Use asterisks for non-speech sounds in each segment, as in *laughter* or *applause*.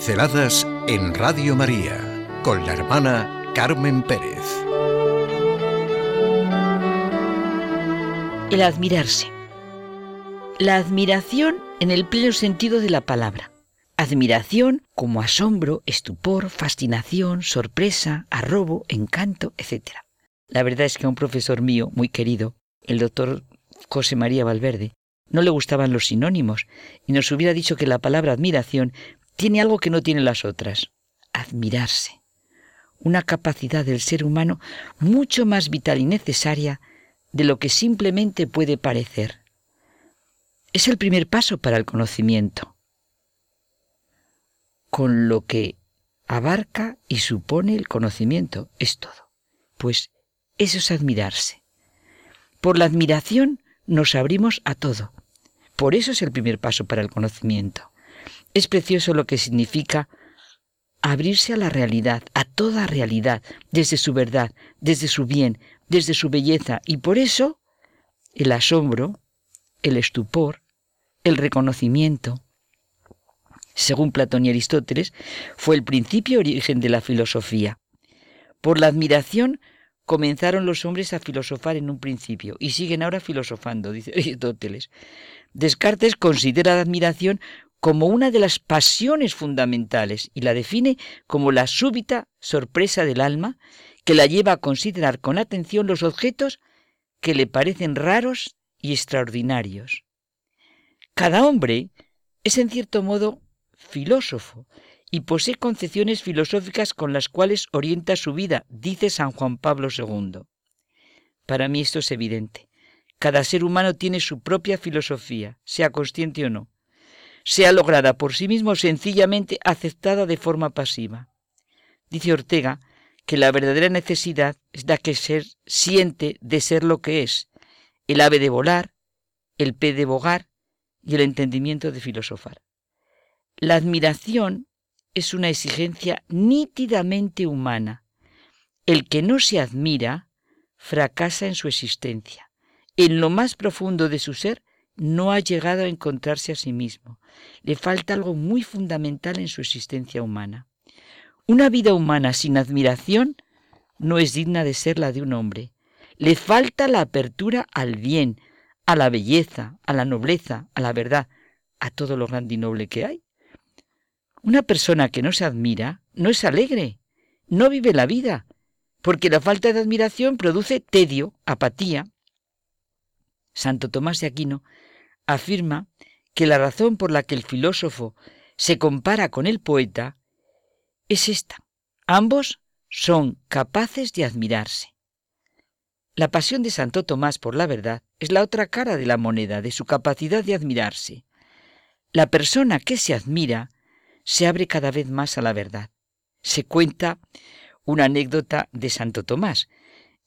Pinceladas en Radio María con la hermana Carmen Pérez. El admirarse. La admiración en el pleno sentido de la palabra. Admiración como asombro, estupor, fascinación, sorpresa, arrobo, encanto, etc. La verdad es que a un profesor mío muy querido, el doctor José María Valverde, no le gustaban los sinónimos y nos hubiera dicho que la palabra admiración tiene algo que no tienen las otras, admirarse, una capacidad del ser humano mucho más vital y necesaria de lo que simplemente puede parecer. Es el primer paso para el conocimiento, con lo que abarca y supone el conocimiento, es todo. Pues eso es admirarse. Por la admiración nos abrimos a todo. Por eso es el primer paso para el conocimiento. Es precioso lo que significa abrirse a la realidad, a toda realidad, desde su verdad, desde su bien, desde su belleza. Y por eso el asombro, el estupor, el reconocimiento, según Platón y Aristóteles, fue el principio origen de la filosofía. Por la admiración comenzaron los hombres a filosofar en un principio y siguen ahora filosofando, dice *laughs* Aristóteles. Descartes considera la admiración como una de las pasiones fundamentales y la define como la súbita sorpresa del alma que la lleva a considerar con atención los objetos que le parecen raros y extraordinarios. Cada hombre es en cierto modo filósofo y posee concepciones filosóficas con las cuales orienta su vida, dice San Juan Pablo II. Para mí esto es evidente. Cada ser humano tiene su propia filosofía, sea consciente o no sea lograda por sí mismo sencillamente aceptada de forma pasiva. Dice Ortega que la verdadera necesidad es la que ser siente de ser lo que es, el ave de volar, el pez de bogar y el entendimiento de filosofar. La admiración es una exigencia nítidamente humana. El que no se admira fracasa en su existencia. En lo más profundo de su ser no ha llegado a encontrarse a sí mismo. Le falta algo muy fundamental en su existencia humana. Una vida humana sin admiración no es digna de ser la de un hombre. Le falta la apertura al bien, a la belleza, a la nobleza, a la verdad, a todo lo grande y noble que hay. Una persona que no se admira no es alegre, no vive la vida, porque la falta de admiración produce tedio, apatía. Santo Tomás de Aquino afirma que la razón por la que el filósofo se compara con el poeta es esta. Ambos son capaces de admirarse. La pasión de Santo Tomás por la verdad es la otra cara de la moneda de su capacidad de admirarse. La persona que se admira se abre cada vez más a la verdad. Se cuenta una anécdota de Santo Tomás.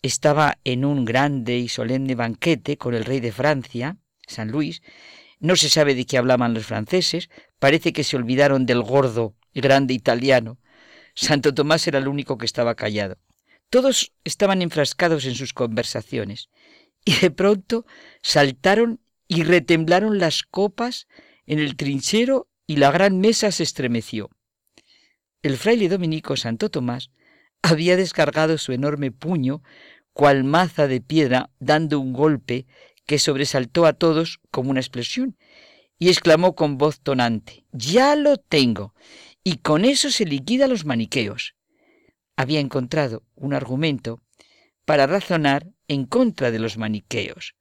Estaba en un grande y solemne banquete con el rey de Francia, San Luis, no se sabe de qué hablaban los franceses, parece que se olvidaron del gordo grande italiano. Santo Tomás era el único que estaba callado. Todos estaban enfrascados en sus conversaciones, y de pronto saltaron y retemblaron las copas en el trinchero y la gran mesa se estremeció. El fraile dominico Santo Tomás había descargado su enorme puño, cual maza de piedra, dando un golpe que sobresaltó a todos como una explosión, y exclamó con voz tonante, Ya lo tengo, y con eso se liquida los maniqueos. Había encontrado un argumento para razonar en contra de los maniqueos.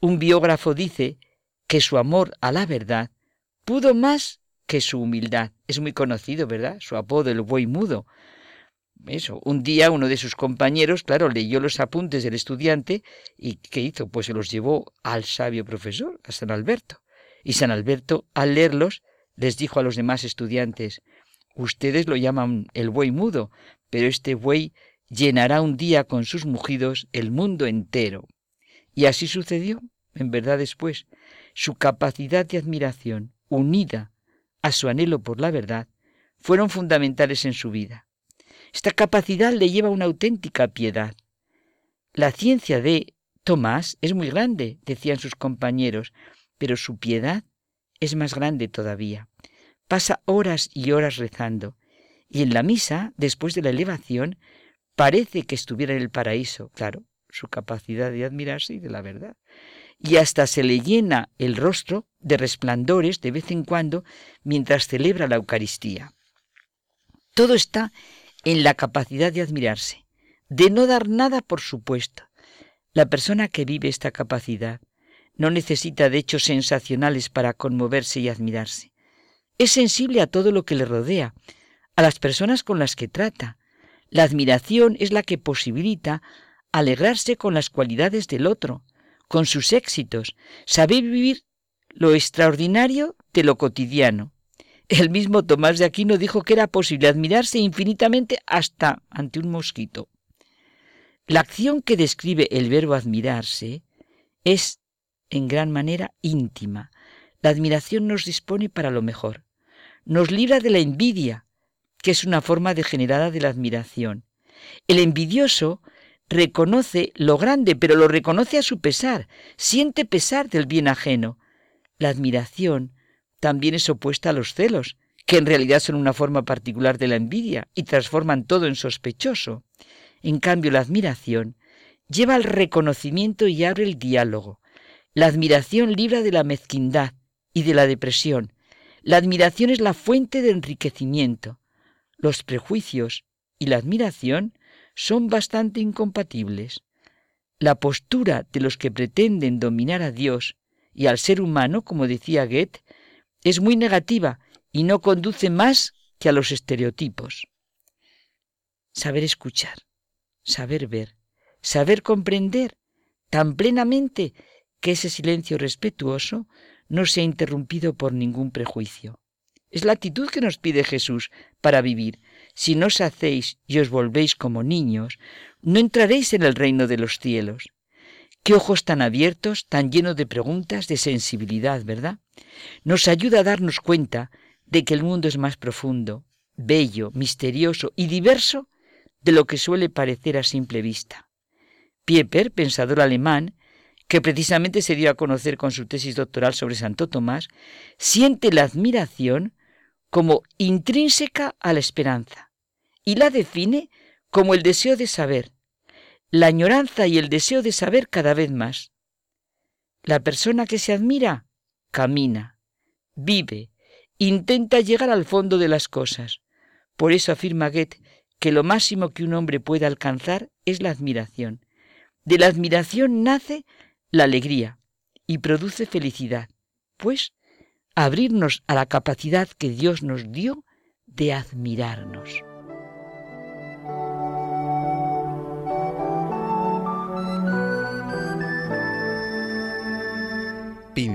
Un biógrafo dice que su amor a la verdad pudo más que su humildad. Es muy conocido, ¿verdad? Su apodo, el buey mudo, eso, un día uno de sus compañeros, claro, leyó los apuntes del estudiante y ¿qué hizo? Pues se los llevó al sabio profesor, a San Alberto. Y San Alberto, al leerlos, les dijo a los demás estudiantes, ustedes lo llaman el buey mudo, pero este buey llenará un día con sus mugidos el mundo entero. Y así sucedió, en verdad después. Su capacidad de admiración, unida a su anhelo por la verdad, fueron fundamentales en su vida. Esta capacidad le lleva a una auténtica piedad. La ciencia de Tomás es muy grande, decían sus compañeros, pero su piedad es más grande todavía, pasa horas y horas rezando. Y en la misa, después de la elevación, parece que estuviera en el paraíso, claro, su capacidad de admirarse y de la verdad. Y hasta se le llena el rostro de resplandores de vez en cuando mientras celebra la Eucaristía. Todo está en la capacidad de admirarse, de no dar nada por supuesto. La persona que vive esta capacidad no necesita de hechos sensacionales para conmoverse y admirarse. Es sensible a todo lo que le rodea, a las personas con las que trata. La admiración es la que posibilita alegrarse con las cualidades del otro, con sus éxitos, saber vivir lo extraordinario de lo cotidiano. El mismo Tomás de Aquino dijo que era posible admirarse infinitamente hasta ante un mosquito. La acción que describe el verbo admirarse es en gran manera íntima. La admiración nos dispone para lo mejor. Nos libra de la envidia, que es una forma degenerada de la admiración. El envidioso reconoce lo grande, pero lo reconoce a su pesar, siente pesar del bien ajeno. La admiración también es opuesta a los celos, que en realidad son una forma particular de la envidia y transforman todo en sospechoso. En cambio, la admiración lleva al reconocimiento y abre el diálogo. La admiración libra de la mezquindad y de la depresión. La admiración es la fuente de enriquecimiento. Los prejuicios y la admiración son bastante incompatibles. La postura de los que pretenden dominar a Dios y al ser humano, como decía Goethe, es muy negativa y no conduce más que a los estereotipos. Saber escuchar, saber ver, saber comprender tan plenamente que ese silencio respetuoso no sea interrumpido por ningún prejuicio. Es la actitud que nos pide Jesús para vivir. Si no os hacéis y os volvéis como niños, no entraréis en el reino de los cielos. Qué ojos tan abiertos, tan llenos de preguntas, de sensibilidad, ¿verdad? Nos ayuda a darnos cuenta de que el mundo es más profundo, bello, misterioso y diverso de lo que suele parecer a simple vista. Pieper, pensador alemán, que precisamente se dio a conocer con su tesis doctoral sobre Santo Tomás, siente la admiración como intrínseca a la esperanza y la define como el deseo de saber, la añoranza y el deseo de saber cada vez más. La persona que se admira camina, vive, intenta llegar al fondo de las cosas. Por eso afirma Goethe que lo máximo que un hombre puede alcanzar es la admiración. De la admiración nace la alegría y produce felicidad, pues abrirnos a la capacidad que Dios nos dio de admirarnos.